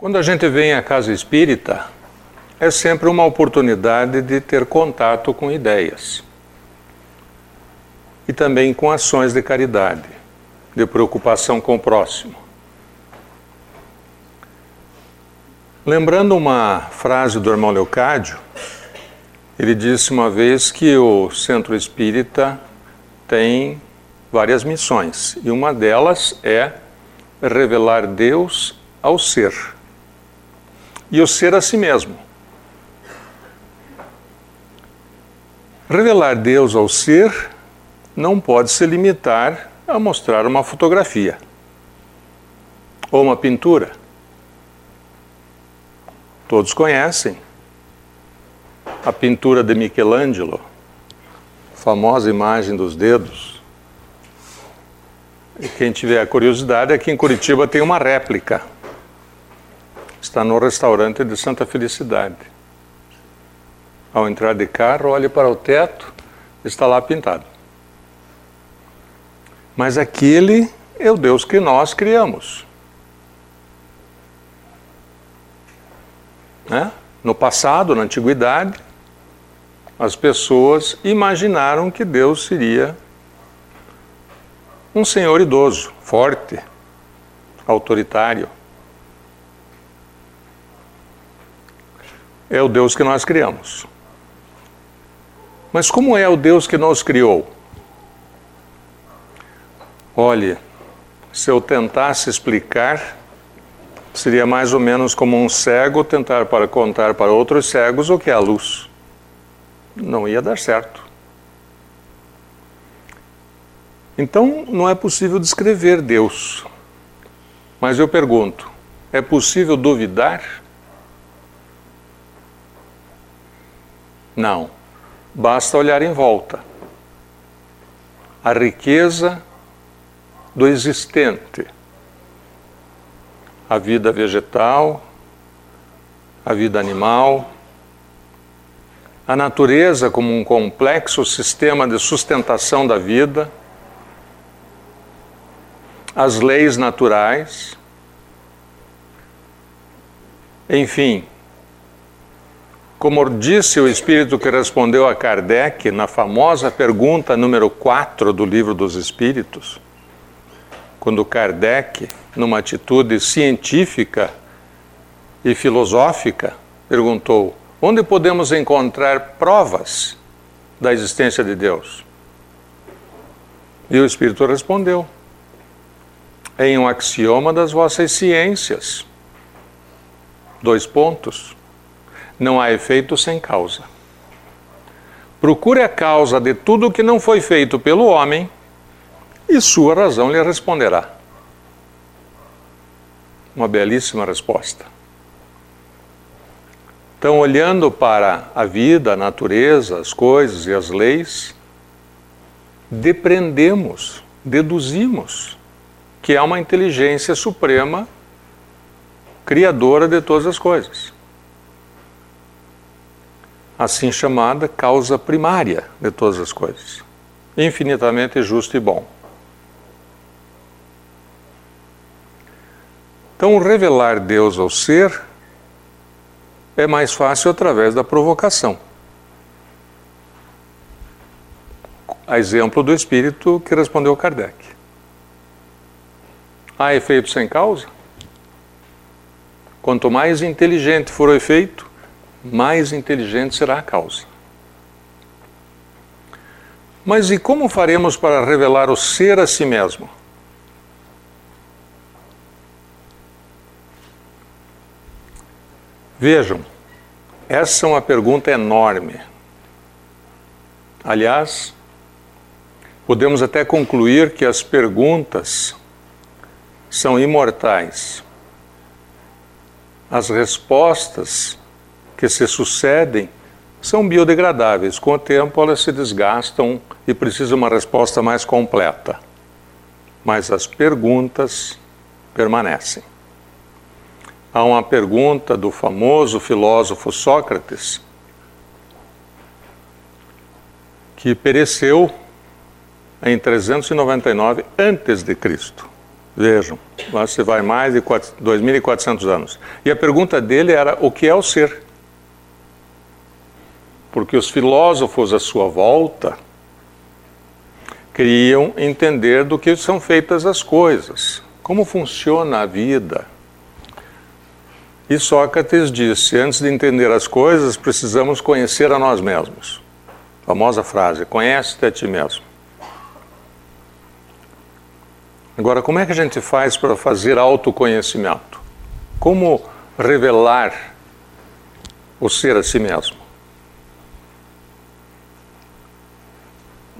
Quando a gente vem à casa espírita, é sempre uma oportunidade de ter contato com ideias e também com ações de caridade, de preocupação com o próximo. Lembrando uma frase do irmão Leocádio, ele disse uma vez que o centro espírita tem várias missões e uma delas é revelar Deus ao ser e o ser a si mesmo. Revelar Deus ao ser não pode se limitar a mostrar uma fotografia ou uma pintura. Todos conhecem a pintura de Michelangelo, famosa imagem dos dedos. E quem tiver curiosidade, aqui em Curitiba tem uma réplica está no restaurante de Santa Felicidade. Ao entrar de carro, olhe para o teto, está lá pintado. Mas aquele é o Deus que nós criamos. Né? No passado, na antiguidade, as pessoas imaginaram que Deus seria um senhor idoso, forte, autoritário. É o Deus que nós criamos. Mas como é o Deus que nos criou? Olhe, se eu tentasse explicar, seria mais ou menos como um cego tentar para contar para outros cegos o que é a luz. Não ia dar certo. Então, não é possível descrever Deus. Mas eu pergunto: é possível duvidar? Não. Basta olhar em volta. A riqueza do existente. A vida vegetal, a vida animal, a natureza como um complexo sistema de sustentação da vida, as leis naturais, enfim, como disse o espírito que respondeu a Kardec na famosa pergunta número 4 do Livro dos Espíritos, quando Kardec, numa atitude científica e filosófica, perguntou: onde podemos encontrar provas da existência de Deus? E o espírito respondeu: em um axioma das vossas ciências. Dois pontos não há efeito sem causa. Procure a causa de tudo que não foi feito pelo homem e sua razão lhe responderá. Uma belíssima resposta. Então, olhando para a vida, a natureza, as coisas e as leis, depreendemos, deduzimos que há uma inteligência suprema criadora de todas as coisas assim chamada causa primária de todas as coisas, infinitamente justo e bom. Então, revelar Deus ao ser é mais fácil através da provocação. A exemplo do espírito que respondeu Kardec. Há efeito sem causa? Quanto mais inteligente for o efeito, mais inteligente será a causa. Mas e como faremos para revelar o ser a si mesmo? Vejam, essa é uma pergunta enorme. Aliás, podemos até concluir que as perguntas são imortais. As respostas que se sucedem são biodegradáveis. Com o tempo, elas se desgastam e precisam uma resposta mais completa. Mas as perguntas permanecem. Há uma pergunta do famoso filósofo Sócrates, que pereceu em 399 antes de Cristo. Vejam, lá se vai mais de 2.400 anos. E a pergunta dele era: o que é o ser? Porque os filósofos à sua volta queriam entender do que são feitas as coisas, como funciona a vida. E Sócrates disse: antes de entender as coisas, precisamos conhecer a nós mesmos. famosa frase: conhece-te a ti mesmo. Agora, como é que a gente faz para fazer autoconhecimento? Como revelar o ser a si mesmo?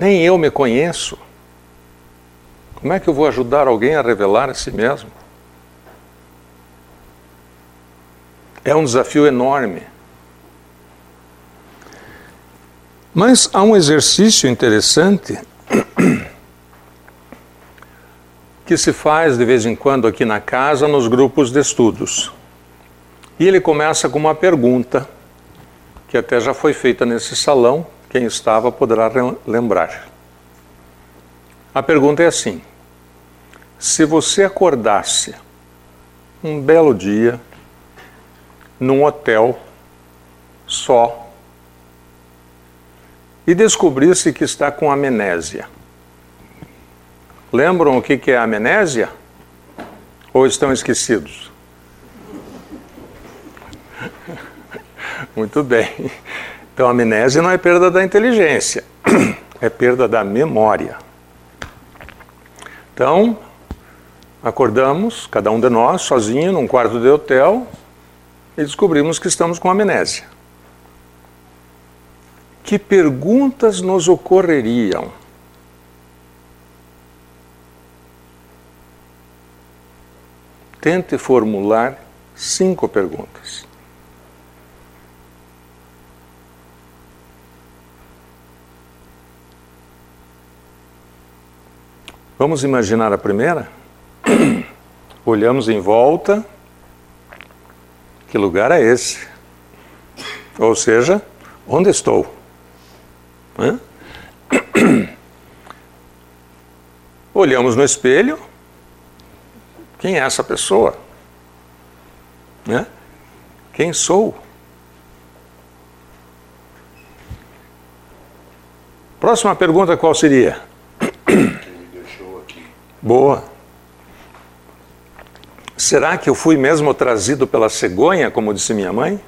Nem eu me conheço. Como é que eu vou ajudar alguém a revelar a si mesmo? É um desafio enorme. Mas há um exercício interessante que se faz de vez em quando aqui na casa nos grupos de estudos. E ele começa com uma pergunta que até já foi feita nesse salão quem estava poderá lembrar. A pergunta é assim: se você acordasse um belo dia num hotel só e descobrisse que está com amnésia, lembram o que é amnésia? Ou estão esquecidos? Muito bem. Então, a amnésia não é perda da inteligência, é perda da memória. Então, acordamos, cada um de nós, sozinho, num quarto de hotel, e descobrimos que estamos com amnésia. Que perguntas nos ocorreriam? Tente formular cinco perguntas. Vamos imaginar a primeira? Olhamos em volta. Que lugar é esse? Ou seja, onde estou? Hã? Olhamos no espelho. Quem é essa pessoa? Né? Quem sou? Próxima pergunta qual seria? Boa. Será que eu fui mesmo trazido pela cegonha, como disse minha mãe?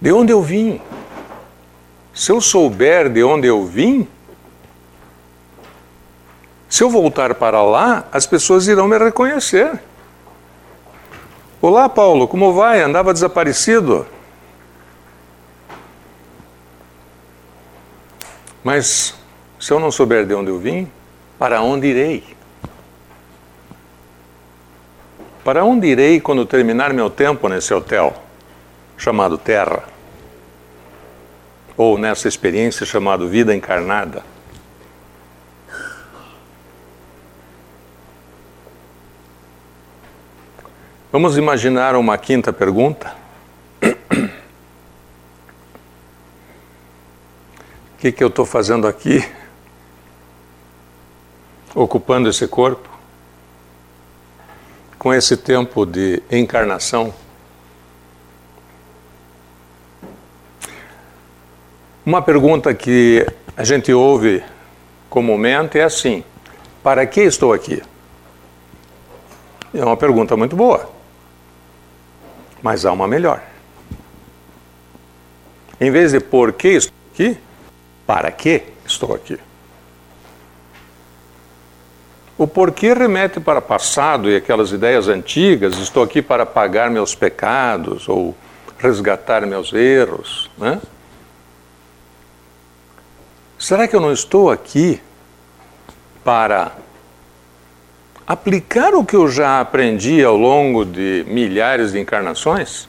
De onde eu vim? Se eu souber de onde eu vim, se eu voltar para lá, as pessoas irão me reconhecer. Olá, Paulo, como vai? Andava desaparecido. Mas se eu não souber de onde eu vim, para onde irei? Para onde irei quando terminar meu tempo nesse hotel chamado Terra? Ou nessa experiência chamada vida encarnada? Vamos imaginar uma quinta pergunta? O que, que eu estou fazendo aqui? Ocupando esse corpo? Com esse tempo de encarnação? Uma pergunta que a gente ouve comumente é assim: para que estou aqui? É uma pergunta muito boa, mas há uma melhor. Em vez de por que estou aqui, para que estou aqui? O porquê remete para passado e aquelas ideias antigas, estou aqui para pagar meus pecados ou resgatar meus erros, né? Será que eu não estou aqui para aplicar o que eu já aprendi ao longo de milhares de encarnações?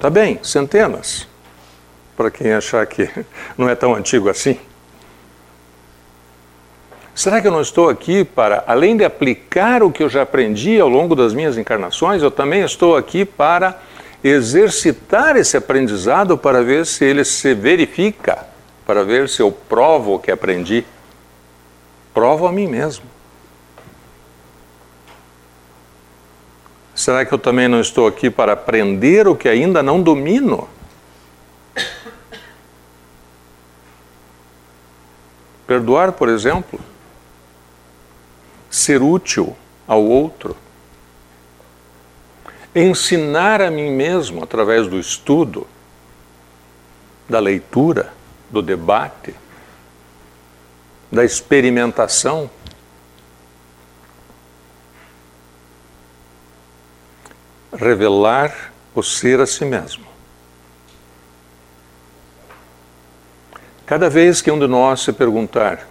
Tá bem, centenas para quem achar que não é tão antigo assim. Será que eu não estou aqui para, além de aplicar o que eu já aprendi ao longo das minhas encarnações, eu também estou aqui para exercitar esse aprendizado para ver se ele se verifica, para ver se eu provo o que aprendi. Provo a mim mesmo. Será que eu também não estou aqui para aprender o que ainda não domino? Perdoar, por exemplo, ser útil ao outro, ensinar a mim mesmo através do estudo, da leitura, do debate, da experimentação. Revelar o ser a si mesmo. Cada vez que um de nós se perguntar: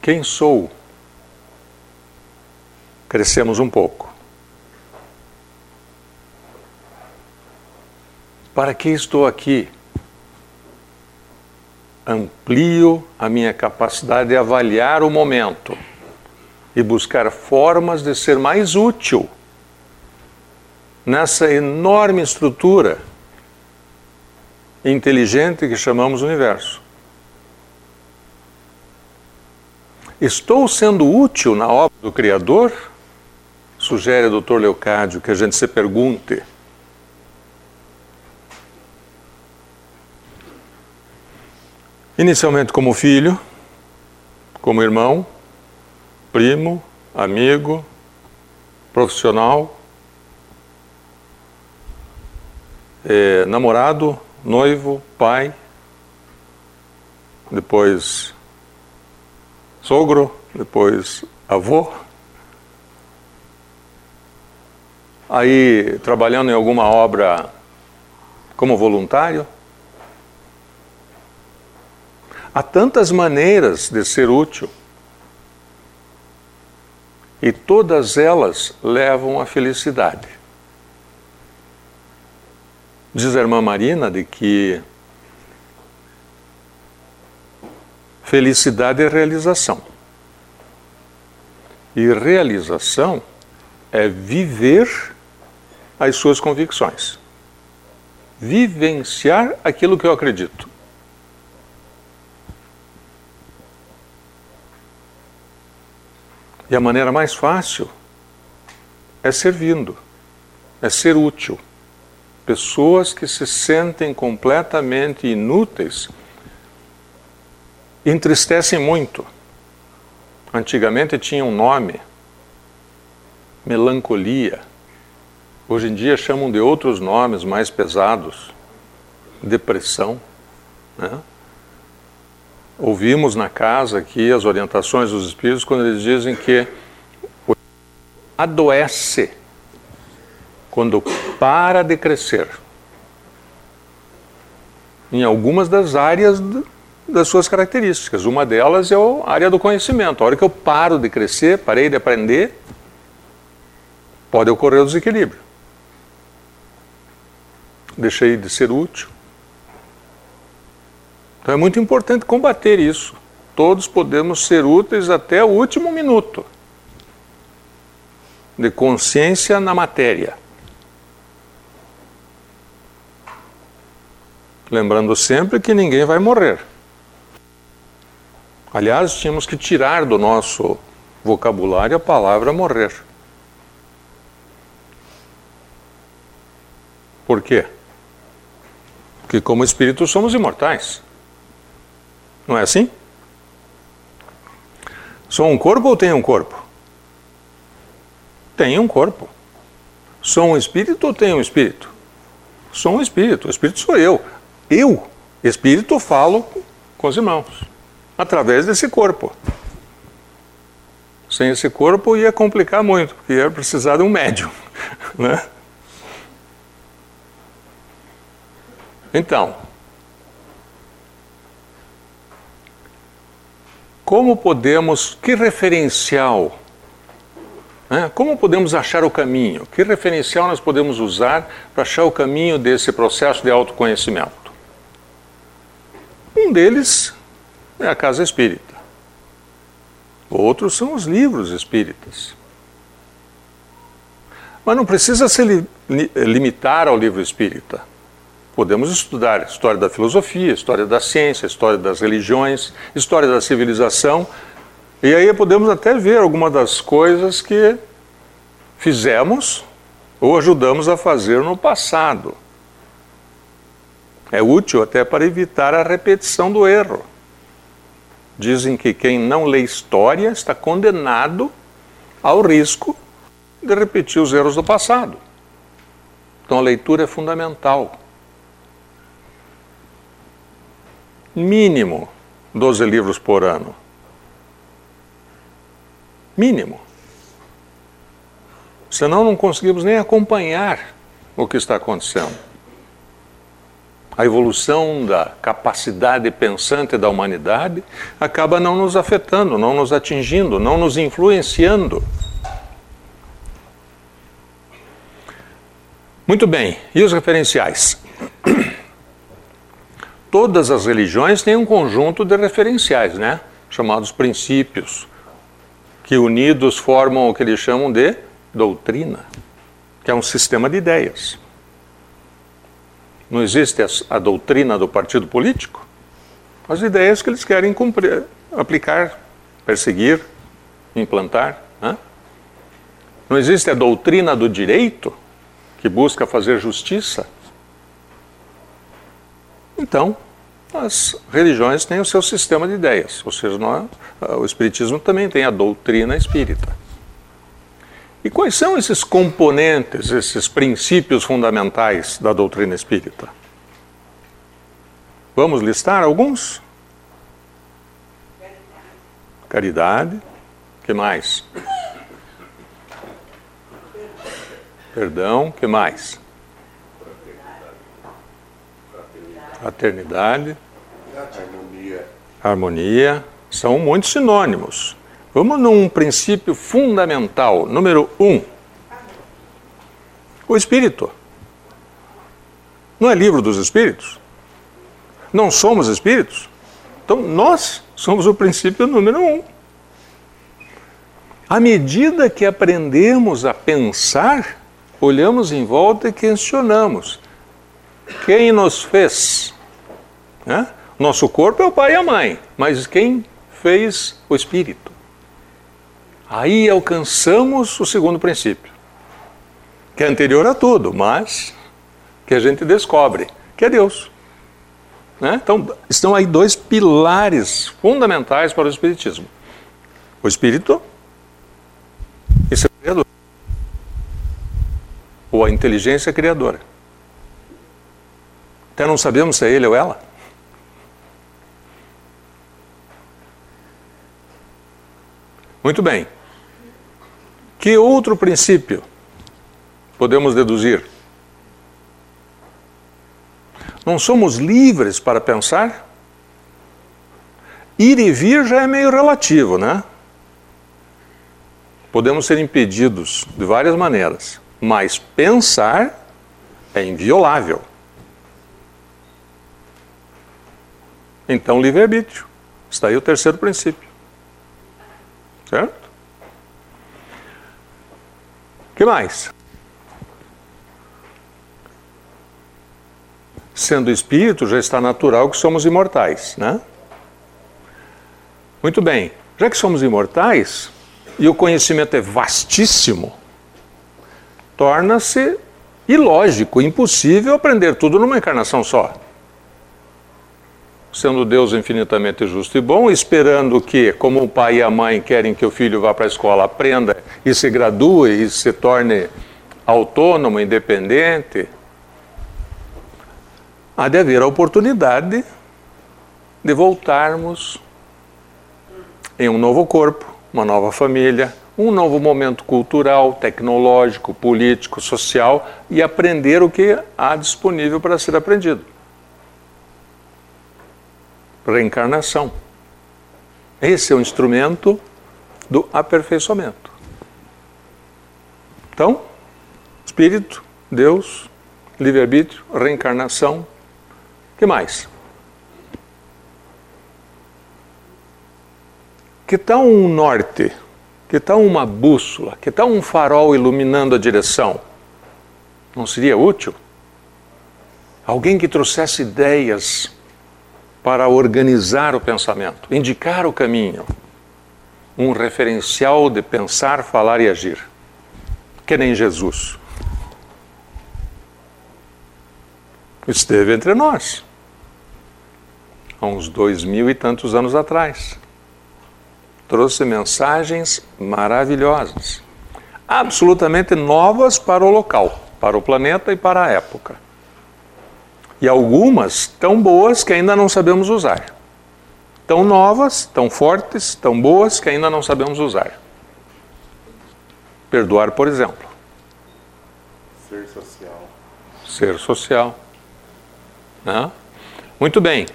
Quem sou? Crescemos um pouco. Para que estou aqui? Amplio a minha capacidade de avaliar o momento e buscar formas de ser mais útil nessa enorme estrutura inteligente que chamamos universo. Estou sendo útil na obra do Criador? Sugere o Dr. Leocádio que a gente se pergunte. Inicialmente como filho, como irmão, primo, amigo, profissional, eh, namorado, noivo, pai, depois sogro, depois avô. Aí trabalhando em alguma obra como voluntário. Há tantas maneiras de ser útil. E todas elas levam à felicidade. Diz a irmã Marina de que felicidade é realização. E realização é viver as suas convicções. Vivenciar aquilo que eu acredito. E a maneira mais fácil é servindo, é ser útil pessoas que se sentem completamente inúteis entristecem muito. Antigamente tinha um nome, melancolia. Hoje em dia chamam de outros nomes mais pesados, depressão. Né? Ouvimos na casa aqui as orientações dos espíritos quando eles dizem que adoece quando para de crescer em algumas das áreas das suas características. Uma delas é a área do conhecimento. A hora que eu paro de crescer, parei de aprender, pode ocorrer o desequilíbrio. Deixei de ser útil. Então é muito importante combater isso. Todos podemos ser úteis até o último minuto de consciência na matéria. Lembrando sempre que ninguém vai morrer. Aliás, tínhamos que tirar do nosso vocabulário a palavra morrer. Por quê? Porque, como espíritos, somos imortais. Não é assim? Sou um corpo ou tenho um corpo? Tenho um corpo. Sou um espírito ou tenho um espírito? Sou um espírito. O espírito sou eu. Eu, espírito, falo com os irmãos, através desse corpo. Sem esse corpo ia complicar muito, porque ia precisar de um médium. Né? Então, como podemos, que referencial, né? como podemos achar o caminho? Que referencial nós podemos usar para achar o caminho desse processo de autoconhecimento? Um deles é a casa espírita. Outros são os livros espíritas. Mas não precisa ser limitar ao livro espírita. Podemos estudar história da filosofia, história da ciência, história das religiões, história da civilização, e aí podemos até ver algumas das coisas que fizemos ou ajudamos a fazer no passado. É útil até para evitar a repetição do erro. Dizem que quem não lê história está condenado ao risco de repetir os erros do passado. Então a leitura é fundamental. Mínimo 12 livros por ano. Mínimo. Senão não conseguimos nem acompanhar o que está acontecendo. A evolução da capacidade pensante da humanidade acaba não nos afetando, não nos atingindo, não nos influenciando. Muito bem, e os referenciais? Todas as religiões têm um conjunto de referenciais, né? Chamados princípios, que unidos formam o que eles chamam de doutrina, que é um sistema de ideias. Não existe a, doutrina do partido político? As ideias que eles querem cumprir, aplicar, perseguir, implantar. Né? Não existe a doutrina do direito? que busca fazer justiça. Então, as religiões têm o seu sistema de ideias, ou seja, o Espiritismo também tem a doutrina espírita. E quais são esses componentes, esses princípios fundamentais da doutrina espírita? Vamos listar alguns? Caridade. que mais? Perdão, que mais? Fraternidade. Harmonia. Harmonia. São muitos sinônimos. Vamos num princípio fundamental, número um. O Espírito. Não é livro dos Espíritos? Não somos Espíritos? Então, nós somos o princípio número um. À medida que aprendemos a pensar, olhamos em volta e questionamos: quem nos fez? Né? Nosso corpo é o pai e a mãe, mas quem fez o espírito? Aí alcançamos o segundo princípio, que é anterior a tudo, mas que a gente descobre, que é Deus. Né? Então, estão aí dois pilares fundamentais para o Espiritismo: o Espírito e seu Criador ou a inteligência criadora. Até não sabemos se é ele ou ela. Muito bem. Que outro princípio podemos deduzir? Não somos livres para pensar? Ir e vir já é meio relativo, né? Podemos ser impedidos de várias maneiras. Mas pensar é inviolável. Então, livre-arbítrio. Está aí o terceiro princípio. Certo? O que mais? Sendo espírito, já está natural que somos imortais, né? Muito bem. Já que somos imortais e o conhecimento é vastíssimo, torna-se ilógico, impossível aprender tudo numa encarnação só. Sendo Deus infinitamente justo e bom, esperando que, como o pai e a mãe querem que o filho vá para a escola, aprenda e se gradue e se torne autônomo, independente, há de haver a oportunidade de voltarmos em um novo corpo, uma nova família, um novo momento cultural, tecnológico, político, social e aprender o que há disponível para ser aprendido. Reencarnação. Esse é o instrumento do aperfeiçoamento. Então, espírito, Deus, livre-arbítrio, reencarnação, que mais? Que tal um norte? Que tal uma bússola? Que tal um farol iluminando a direção? Não seria útil? Alguém que trouxesse ideias para organizar o pensamento, indicar o caminho, um referencial de pensar, falar e agir. Que nem Jesus. Esteve entre nós, há uns dois mil e tantos anos atrás. Trouxe mensagens maravilhosas, absolutamente novas para o local, para o planeta e para a época e algumas tão boas que ainda não sabemos usar. Tão novas, tão fortes, tão boas que ainda não sabemos usar. Perdoar, por exemplo. Ser social. Ser social. Né? Muito bem.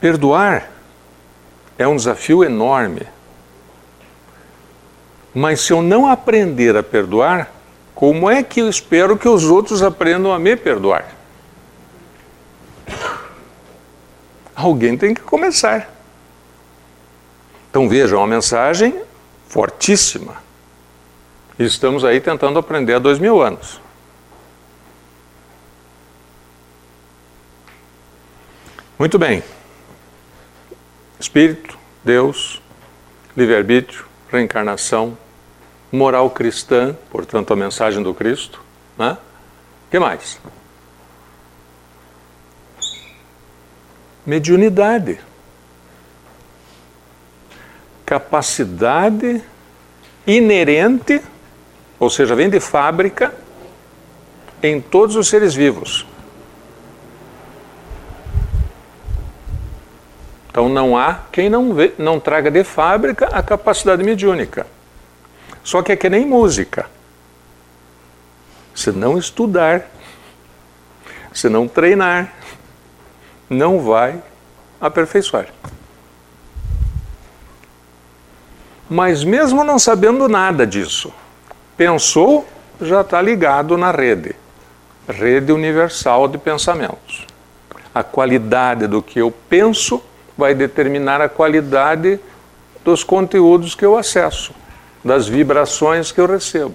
Perdoar é um desafio enorme. Mas se eu não aprender a perdoar, como é que eu espero que os outros aprendam a me perdoar? Alguém tem que começar. Então vejam, uma mensagem fortíssima. Estamos aí tentando aprender há dois mil anos. Muito bem. Espírito, Deus, livre-arbítrio, reencarnação, moral cristã, portanto a mensagem do Cristo. Né? Que mais? Mediunidade. Capacidade inerente, ou seja, vem de fábrica, em todos os seres vivos. Então não há quem não, vê, não traga de fábrica a capacidade mediúnica. Só que é que nem música. Se não estudar, se não treinar, não vai aperfeiçoar. Mas mesmo não sabendo nada disso, pensou, já está ligado na rede rede universal de pensamentos. A qualidade do que eu penso vai determinar a qualidade dos conteúdos que eu acesso, das vibrações que eu recebo.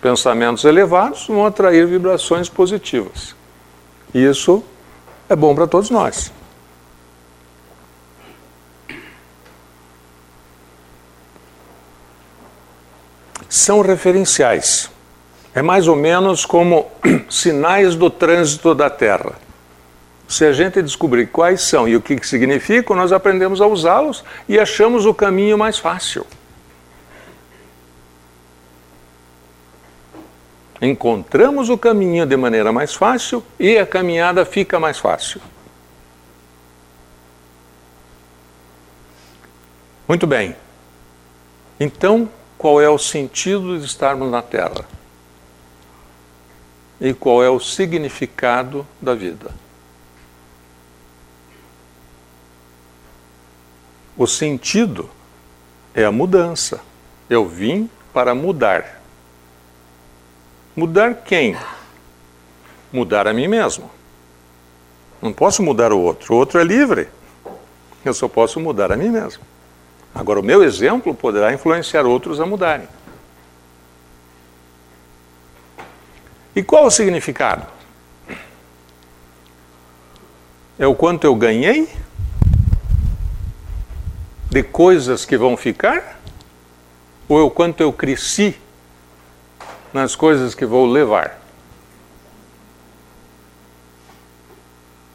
Pensamentos elevados vão atrair vibrações positivas. Isso é bom para todos nós. São referenciais. É mais ou menos como sinais do trânsito da Terra. Se a gente descobrir quais são e o que significam, nós aprendemos a usá-los e achamos o caminho mais fácil. Encontramos o caminho de maneira mais fácil e a caminhada fica mais fácil. Muito bem. Então, qual é o sentido de estarmos na Terra? E qual é o significado da vida? O sentido é a mudança. Eu vim para mudar. Mudar quem? Mudar a mim mesmo. Não posso mudar o outro. O outro é livre. Eu só posso mudar a mim mesmo. Agora, o meu exemplo poderá influenciar outros a mudarem. E qual o significado? É o quanto eu ganhei de coisas que vão ficar? Ou é o quanto eu cresci nas coisas que vou levar.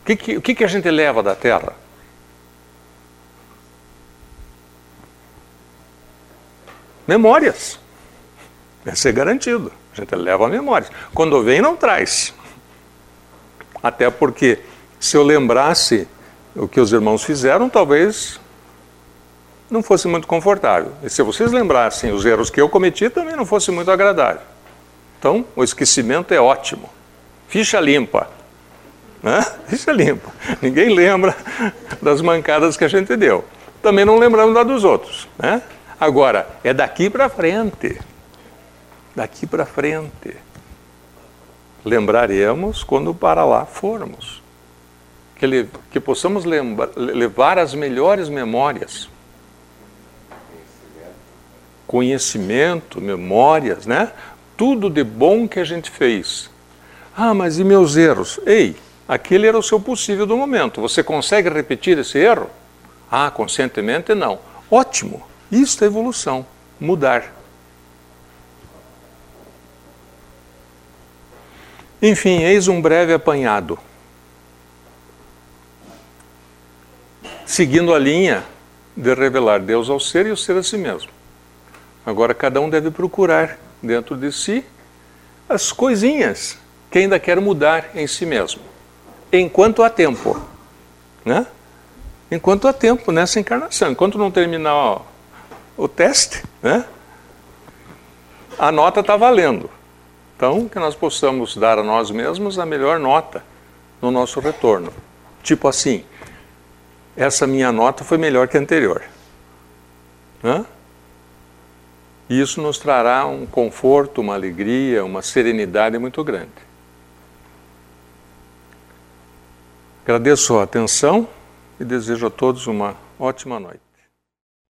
O que, que, que, que a gente leva da terra? Memórias. Deve ser garantido. A gente leva memórias. Quando vem, não traz. Até porque, se eu lembrasse o que os irmãos fizeram, talvez não fosse muito confortável. E se vocês lembrassem os erros que eu cometi, também não fosse muito agradável. Então, o esquecimento é ótimo. Ficha limpa. Né? Ficha limpa. Ninguém lembra das mancadas que a gente deu. Também não lembramos da dos outros. Né? Agora, é daqui para frente. Daqui para frente. Lembraremos quando para lá formos. Que, le, que possamos lembra, levar as melhores memórias. Conhecimento, memórias, né? Tudo de bom que a gente fez. Ah, mas e meus erros? Ei, aquele era o seu possível do momento. Você consegue repetir esse erro? Ah, conscientemente não. Ótimo. Isso é evolução. Mudar. Enfim, eis um breve apanhado. Seguindo a linha de revelar Deus ao ser e o ser a si mesmo. Agora, cada um deve procurar dentro de si as coisinhas que ainda quer mudar em si mesmo, enquanto há tempo. Né? Enquanto há tempo nessa encarnação, enquanto não terminar ó, o teste, né? a nota está valendo. Então, que nós possamos dar a nós mesmos a melhor nota no nosso retorno. Tipo assim, essa minha nota foi melhor que a anterior. Né? E isso nos trará um conforto, uma alegria, uma serenidade muito grande. Agradeço a atenção e desejo a todos uma ótima noite.